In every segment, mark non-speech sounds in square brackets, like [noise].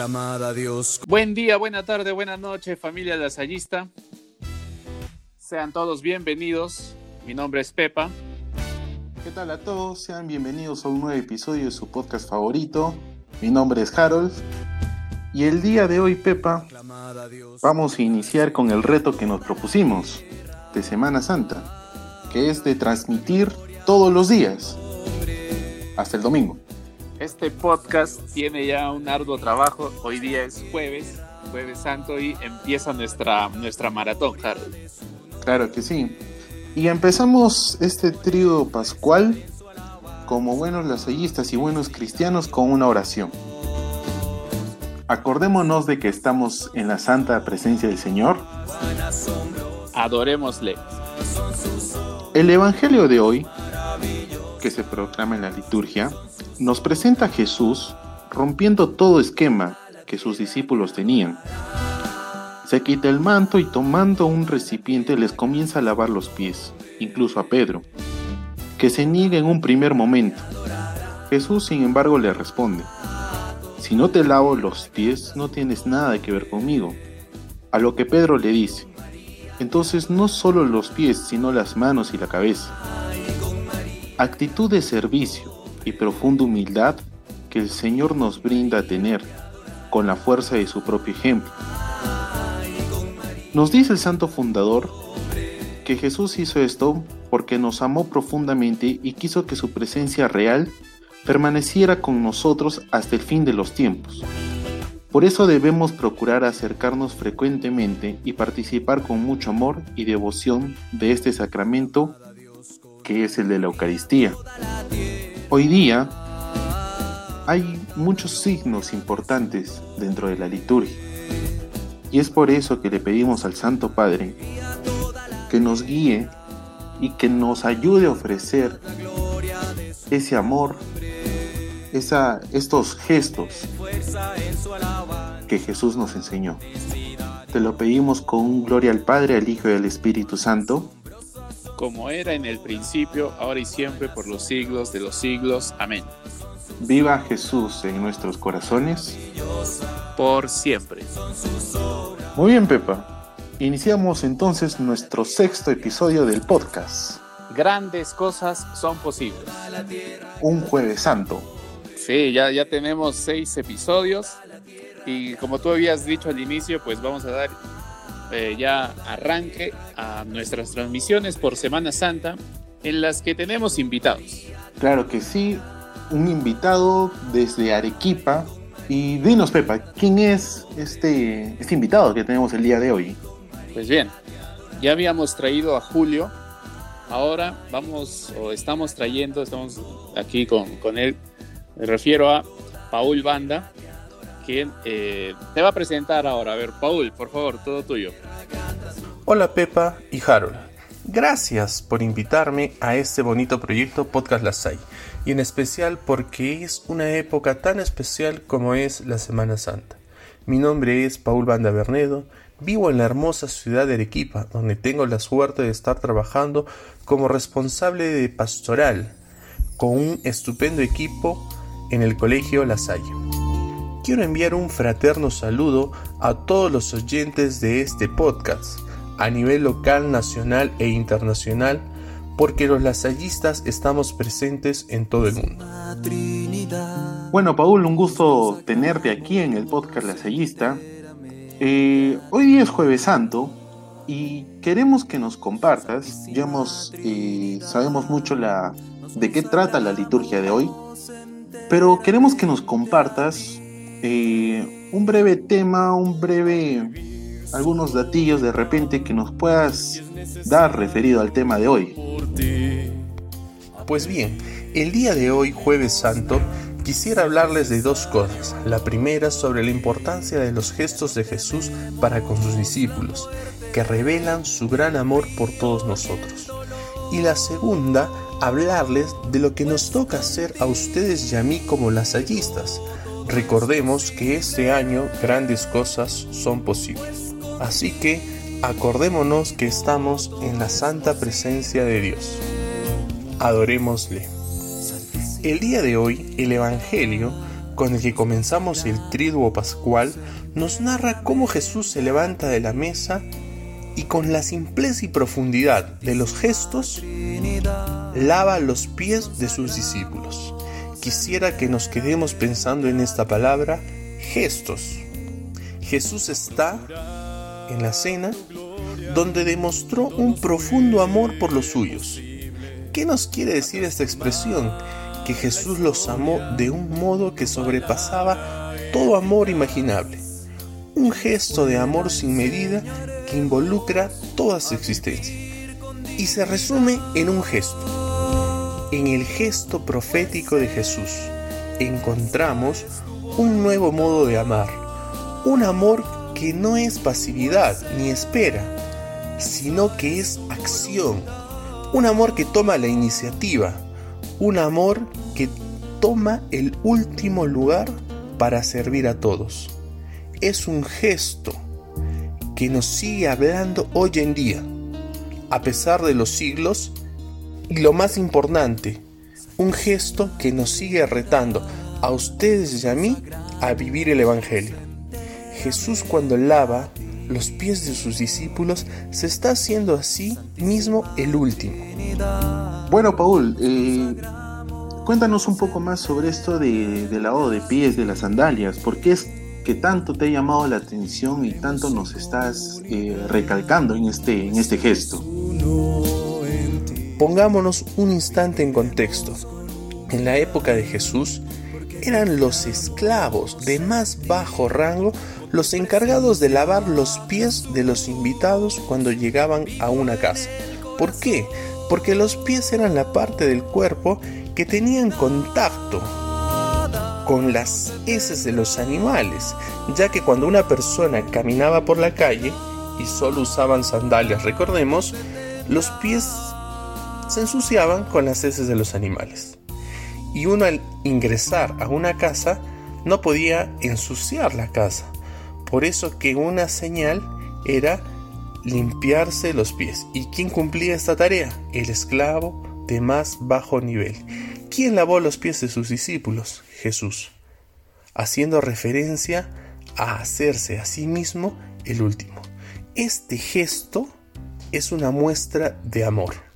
Aclamada a Dios. Buen día, buena tarde, buena noche, familia lasallista. Sean todos bienvenidos. Mi nombre es Pepa. ¿Qué tal a todos? Sean bienvenidos a un nuevo episodio de su podcast favorito. Mi nombre es Harold. Y el día de hoy, Pepa, vamos a iniciar con el reto que nos propusimos de Semana Santa, que es de transmitir todos los días, hasta el domingo. Este podcast tiene ya un arduo trabajo. Hoy día es jueves, jueves santo, y empieza nuestra, nuestra maratón, Harold. Claro que sí. Y empezamos este trío pascual como buenos lasallistas y buenos cristianos con una oración. Acordémonos de que estamos en la santa presencia del Señor. Adorémosle. El Evangelio de hoy, que se proclama en la liturgia, nos presenta a Jesús rompiendo todo esquema que sus discípulos tenían. Se quita el manto y tomando un recipiente les comienza a lavar los pies, incluso a Pedro, que se niega en un primer momento. Jesús, sin embargo, le responde, si no te lavo los pies, no tienes nada que ver conmigo. A lo que Pedro le dice, entonces no solo los pies, sino las manos y la cabeza. Actitud de servicio y profunda humildad que el Señor nos brinda a tener con la fuerza de su propio ejemplo. Nos dice el santo fundador que Jesús hizo esto porque nos amó profundamente y quiso que su presencia real permaneciera con nosotros hasta el fin de los tiempos. Por eso debemos procurar acercarnos frecuentemente y participar con mucho amor y devoción de este sacramento que es el de la Eucaristía. Hoy día hay muchos signos importantes dentro de la liturgia y es por eso que le pedimos al Santo Padre que nos guíe y que nos ayude a ofrecer ese amor esa, estos gestos que Jesús nos enseñó. Te lo pedimos con gloria al Padre, al Hijo y al Espíritu Santo. Como era en el principio, ahora y siempre, por los siglos de los siglos. Amén. Viva Jesús en nuestros corazones. Por siempre. Muy bien, Pepa. Iniciamos entonces nuestro sexto episodio del podcast. Grandes cosas son posibles. Un jueves santo. Sí, ya, ya tenemos seis episodios y como tú habías dicho al inicio, pues vamos a dar eh, ya arranque a nuestras transmisiones por Semana Santa en las que tenemos invitados. Claro que sí, un invitado desde Arequipa. Y dinos, Pepa, ¿quién es este, este invitado que tenemos el día de hoy? Pues bien, ya habíamos traído a Julio, ahora vamos o estamos trayendo, estamos aquí con, con él me refiero a Paul Banda, quien eh, te va a presentar ahora. A ver, Paul, por favor, todo tuyo. Hola Pepa y Harold. Gracias por invitarme a este bonito proyecto Podcast Lasai y en especial porque es una época tan especial como es la Semana Santa. Mi nombre es Paul Banda Bernedo, vivo en la hermosa ciudad de Arequipa, donde tengo la suerte de estar trabajando como responsable de pastoral, con un estupendo equipo en el Colegio La Salle. Quiero enviar un fraterno saludo a todos los oyentes de este podcast, a nivel local, nacional e internacional, porque los lasallistas estamos presentes en todo el mundo. Bueno, Paul, un gusto tenerte aquí en el podcast Lasallista. Eh, hoy día es Jueves Santo y queremos que nos compartas, ya eh, sabemos mucho la, de qué trata la liturgia de hoy, pero queremos que nos compartas eh, un breve tema, un breve, algunos datillos de repente que nos puedas dar referido al tema de hoy. Pues bien, el día de hoy, jueves santo, quisiera hablarles de dos cosas. La primera sobre la importancia de los gestos de Jesús para con sus discípulos, que revelan su gran amor por todos nosotros. Y la segunda hablarles de lo que nos toca hacer a ustedes y a mí como lasallistas. Recordemos que este año grandes cosas son posibles. Así que acordémonos que estamos en la santa presencia de Dios. Adorémosle. El día de hoy el Evangelio con el que comenzamos el triduo pascual nos narra cómo Jesús se levanta de la mesa y con la simpleza y profundidad de los gestos lava los pies de sus discípulos. Quisiera que nos quedemos pensando en esta palabra, gestos. Jesús está en la cena donde demostró un profundo amor por los suyos. ¿Qué nos quiere decir esta expresión? Que Jesús los amó de un modo que sobrepasaba todo amor imaginable. Un gesto de amor sin medida que involucra toda su existencia. Y se resume en un gesto. En el gesto profético de Jesús encontramos un nuevo modo de amar. Un amor que no es pasividad ni espera, sino que es acción. Un amor que toma la iniciativa. Un amor que toma el último lugar para servir a todos. Es un gesto que nos sigue hablando hoy en día, a pesar de los siglos, y lo más importante, un gesto que nos sigue retando a ustedes y a mí a vivir el Evangelio. Jesús cuando lava los pies de sus discípulos se está haciendo así mismo el último. Bueno, Paul, eh, cuéntanos un poco más sobre esto de, de lavado de pies, de las sandalias. ¿Por qué es que tanto te ha llamado la atención y tanto nos estás eh, recalcando en este, en este gesto. Pongámonos un instante en contexto. En la época de Jesús, eran los esclavos de más bajo rango los encargados de lavar los pies de los invitados cuando llegaban a una casa. ¿Por qué? Porque los pies eran la parte del cuerpo que tenían contacto con las heces de los animales, ya que cuando una persona caminaba por la calle y solo usaban sandalias, recordemos, los pies se ensuciaban con las heces de los animales. Y uno al ingresar a una casa no podía ensuciar la casa. Por eso que una señal era limpiarse los pies. ¿Y quién cumplía esta tarea? El esclavo de más bajo nivel. ¿Quién lavó los pies de sus discípulos? Jesús, haciendo referencia a hacerse a sí mismo el último. Este gesto es una muestra de amor.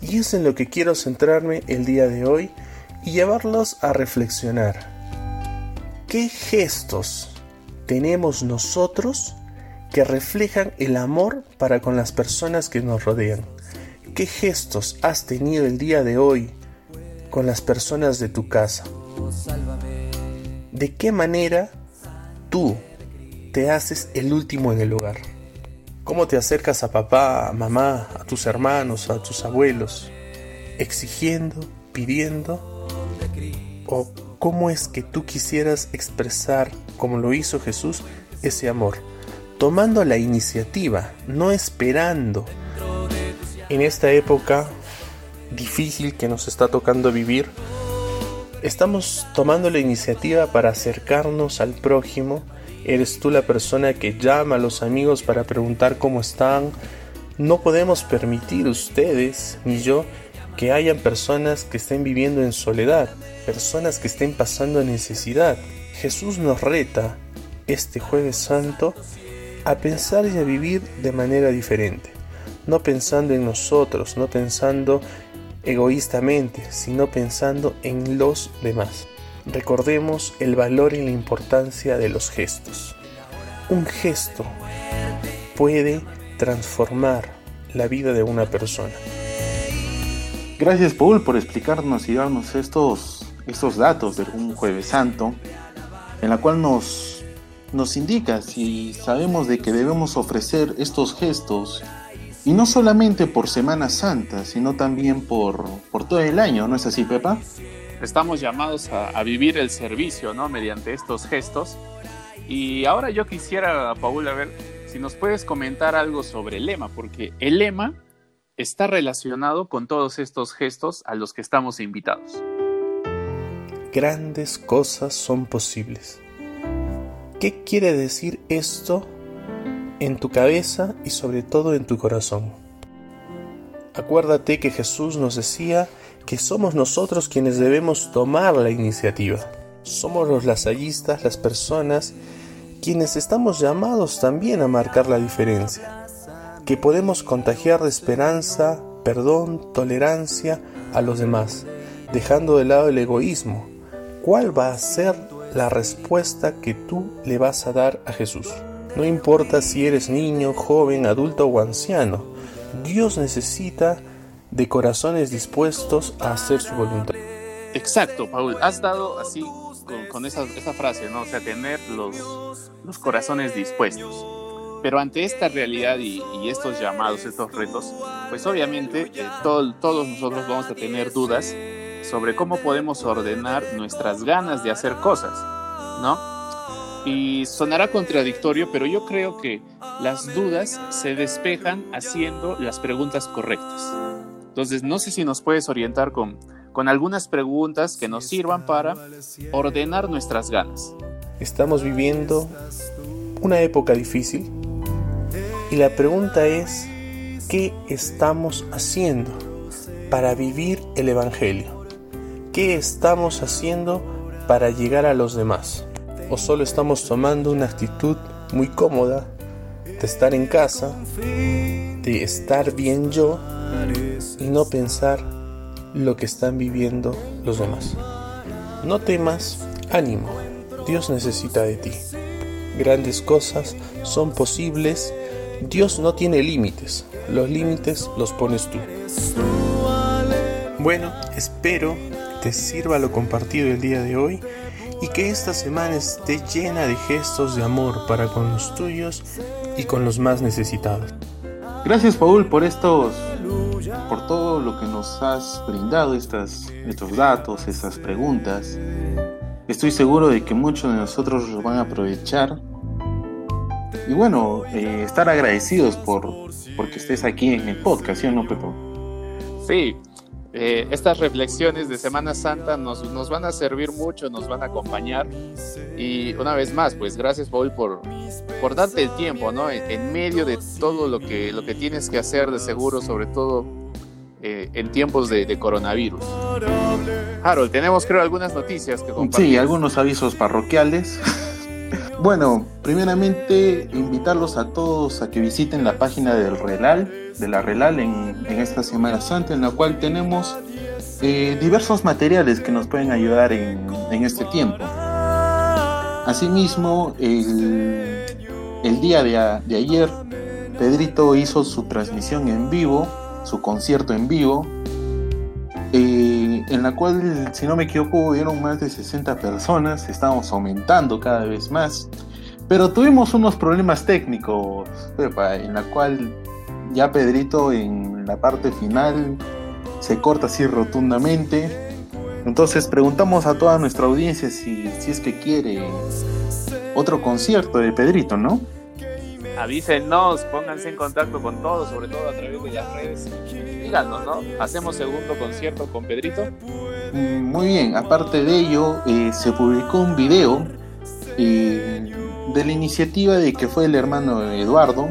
Y es en lo que quiero centrarme el día de hoy y llevarlos a reflexionar. ¿Qué gestos tenemos nosotros que reflejan el amor para con las personas que nos rodean? ¿Qué gestos has tenido el día de hoy con las personas de tu casa? ¿De qué manera tú te haces el último en el hogar? ¿Cómo te acercas a papá, a mamá, a tus hermanos, a tus abuelos? ¿Exigiendo, pidiendo? ¿O cómo es que tú quisieras expresar, como lo hizo Jesús, ese amor? Tomando la iniciativa, no esperando. En esta época difícil que nos está tocando vivir, estamos tomando la iniciativa para acercarnos al prójimo. Eres tú la persona que llama a los amigos para preguntar cómo están. No podemos permitir ustedes ni yo que hayan personas que estén viviendo en soledad, personas que estén pasando necesidad. Jesús nos reta este jueves santo a pensar y a vivir de manera diferente, no pensando en nosotros, no pensando egoístamente, sino pensando en los demás. Recordemos el valor y la importancia de los gestos. Un gesto puede transformar la vida de una persona. Gracias Paul por explicarnos y darnos estos, estos datos de un jueves santo, en la cual nos, nos indica si sabemos de que debemos ofrecer estos gestos y no solamente por Semana Santa, sino también por, por todo el año, ¿no es así, Pepa? Estamos llamados a, vivir el servicio, ¿no? Mediante estos gestos. Y ahora yo quisiera, Paul, a ver si nos puedes comentar algo sobre el lema, porque el lema está relacionado con todos estos gestos a los que estamos invitados. Grandes cosas son posibles. ¿Qué quiere decir esto en tu cabeza y sobre todo en tu corazón. Acuérdate que Jesús nos decía que somos nosotros quienes debemos tomar la iniciativa. somos los lasallistas, las personas, quienes estamos llamados también a marcar la diferencia, que podemos contagiar de esperanza, perdón, tolerancia a los demás, dejando de lado el egoísmo. ¿Cuál va a ser la respuesta que tú le vas a dar a Jesús? No importa si eres niño, joven, adulto o anciano, Dios necesita de corazones dispuestos a hacer su voluntad. Exacto, Paul. Has dado así con, esa, frase, ¿no? O sea, tener los, los corazones dispuestos. Pero ante esta realidad y, estos llamados, estos retos, pues obviamente eh, todos nosotros vamos a tener dudas sobre cómo podemos ordenar nuestras ganas de hacer cosas, ¿no? Y sonará contradictorio, pero yo creo que las dudas se despejan haciendo las preguntas correctas. Entonces, no sé si nos puedes orientar con, con algunas preguntas que nos sirvan para ordenar nuestras ganas. Estamos viviendo una época difícil y la pregunta es, ¿qué estamos haciendo para vivir el Evangelio? ¿Qué estamos haciendo para llegar a los demás? ¿O solo estamos tomando una actitud muy cómoda de estar en casa, de estar bien yo y no pensar lo que están viviendo los demás. No temas, ánimo, Dios necesita de ti. Grandes cosas son posibles, Dios no tiene límites, los límites los pones tú. Bueno, espero te sirva lo compartido el día de hoy y que esta semana esté llena de gestos de amor para con los tuyos y con los más necesitados. Gracias Paul por estos por todo lo que nos has brindado, estas, estos datos, estas preguntas. Estoy seguro de que muchos de nosotros los van a aprovechar. Y bueno, eh, estar agradecidos por porque estés aquí en el podcast, ¿sí o no, Pepo? Sí, eh, estas reflexiones de Semana Santa nos, nos, van a servir mucho, nos van a acompañar. Y una vez más, pues gracias Paul por, por darte el tiempo, ¿no? En, medio de todo lo que, lo que tienes que hacer de seguro, sobre todo eh, en tiempos de, coronavirus. Harold, tenemos creo algunas noticias que compartir. Sí, algunos avisos parroquiales. [laughs] bueno, primeramente invitarlos a todos a que visiten la página del Relal, de la Relal en, esta Semana Santa, en la cual tenemos eh, diversos materiales que nos pueden ayudar en, en este tiempo. Asimismo, el, el día de, de ayer, Pedrito hizo su transmisión en vivo su concierto en vivo, eh, en la cual, si no me equivoco, hubieron más de 60 personas, estamos aumentando cada vez más, pero tuvimos unos problemas técnicos, en la cual ya Pedrito en la parte final se corta así rotundamente. Entonces preguntamos a toda nuestra audiencia si, si es que quiere otro concierto de Pedrito, ¿no? Avísenos, pónganse en contacto con todos, sobre todo a través de las redes. Díganos, ¿no? Hacemos segundo concierto con Pedrito. Mm, muy bien, aparte de ello, eh, se publicó un video eh, de la iniciativa de que fue el hermano Eduardo,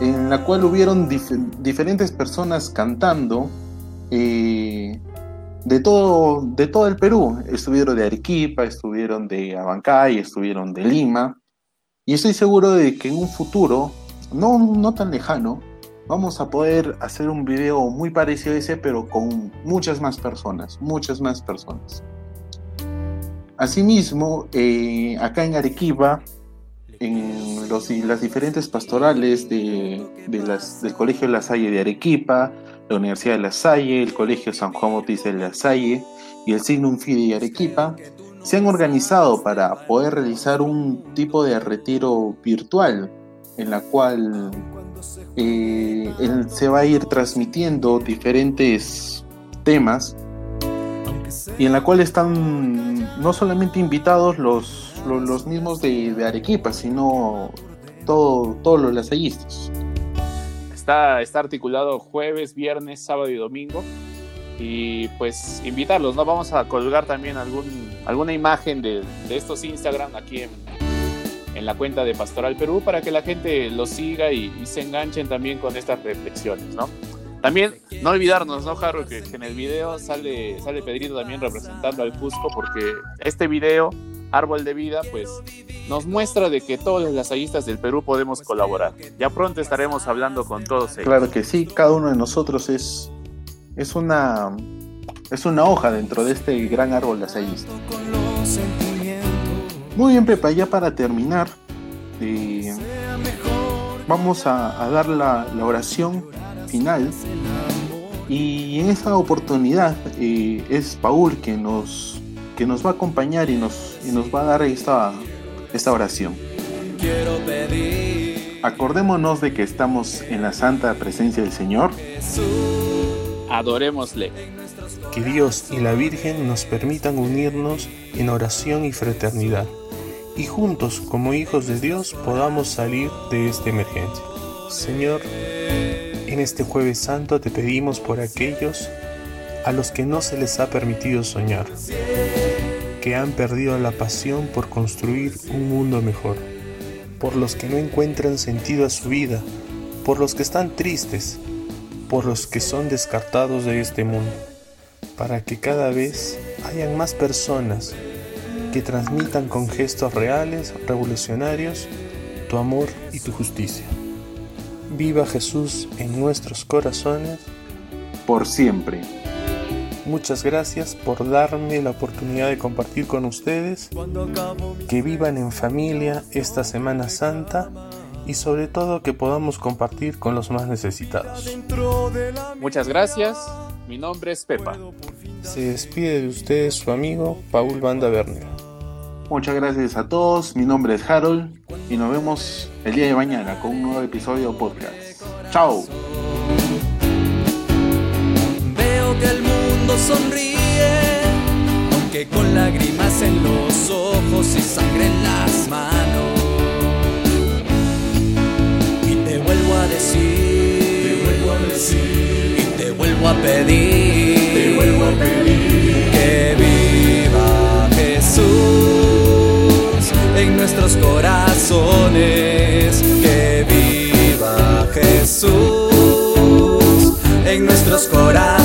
en la cual hubieron diferentes personas cantando eh, de, todo, de todo el Perú. Estuvieron de Arequipa, estuvieron de Abancay, estuvieron de Lima. Y estoy seguro de que en un futuro, no, no tan lejano, vamos a poder hacer un video muy parecido a ese, pero con muchas más personas, muchas más personas. Asimismo, eh, acá en Arequipa, en los, las diferentes pastorales de, las, del Colegio de La Salle de Arequipa, la Universidad de La Salle, el Colegio San Juan Bautista de La Salle y el Signum Fide de Arequipa, se han organizado para poder realizar un tipo de retiro virtual en la cual eh, se va a ir transmitiendo diferentes temas y en la cual están no solamente invitados los, los, mismos de, Arequipa, sino todo, todos los lasallistas. Está, está articulado jueves, viernes, sábado y domingo y pues invitarlos, ¿no? Vamos a colgar también algún, alguna imagen de, estos Instagram aquí en, la cuenta de Pastoral Perú para que la gente los siga y, se enganchen también con estas reflexiones, ¿no? También no olvidarnos, ¿no, Jarro? Que, en el video sale, sale Pedrito también representando al Cusco, porque este video, Árbol de Vida, pues nos muestra de que todos los lasallistas del Perú podemos colaborar. Ya pronto estaremos hablando con todos ellos. Claro que sí, cada uno de nosotros es, es, una, es una hoja dentro de este gran árbol lasallista. Muy bien, Pepa, ya para terminar, eh, vamos a, dar la, oración final. Y en esta oportunidad eh, es Paul que nos, que nos va a acompañar y nos, y nos va a dar esta, esta oración. Acordémonos de que estamos en la santa presencia del Señor. Adorémosle. Que Dios y la Virgen nos permitan unirnos en oración y fraternidad y juntos como hijos de Dios podamos salir de esta emergencia. Señor, en este jueves santo te pedimos por aquellos a los que no se les ha permitido soñar, que han perdido la pasión por construir un mundo mejor, por los que no encuentran sentido a su vida, por los que están tristes, por los que son descartados de este mundo, para que cada vez hayan más personas que transmitan con gestos reales, revolucionarios, tu amor y tu justicia. Viva Jesús en nuestros corazones. Por siempre. Muchas gracias por darme la oportunidad de compartir con ustedes. Que vivan en familia esta Semana Santa y sobre todo que podamos compartir con los más necesitados. Muchas gracias. Mi nombre es Pepa. Se despide de ustedes su amigo Paul Banda Werner. Muchas gracias a todos. Mi nombre es Harold y nos vemos el día de mañana con un nuevo episodio de podcast. Chao. Veo que el mundo sonríe, aunque con lágrimas en los ojos y sangre en las manos. Decir, te vuelvo a decir, y te vuelvo a pedir, te vuelvo a pedir que viva Jesús en nuestros corazones. Que viva Jesús en nuestros corazones.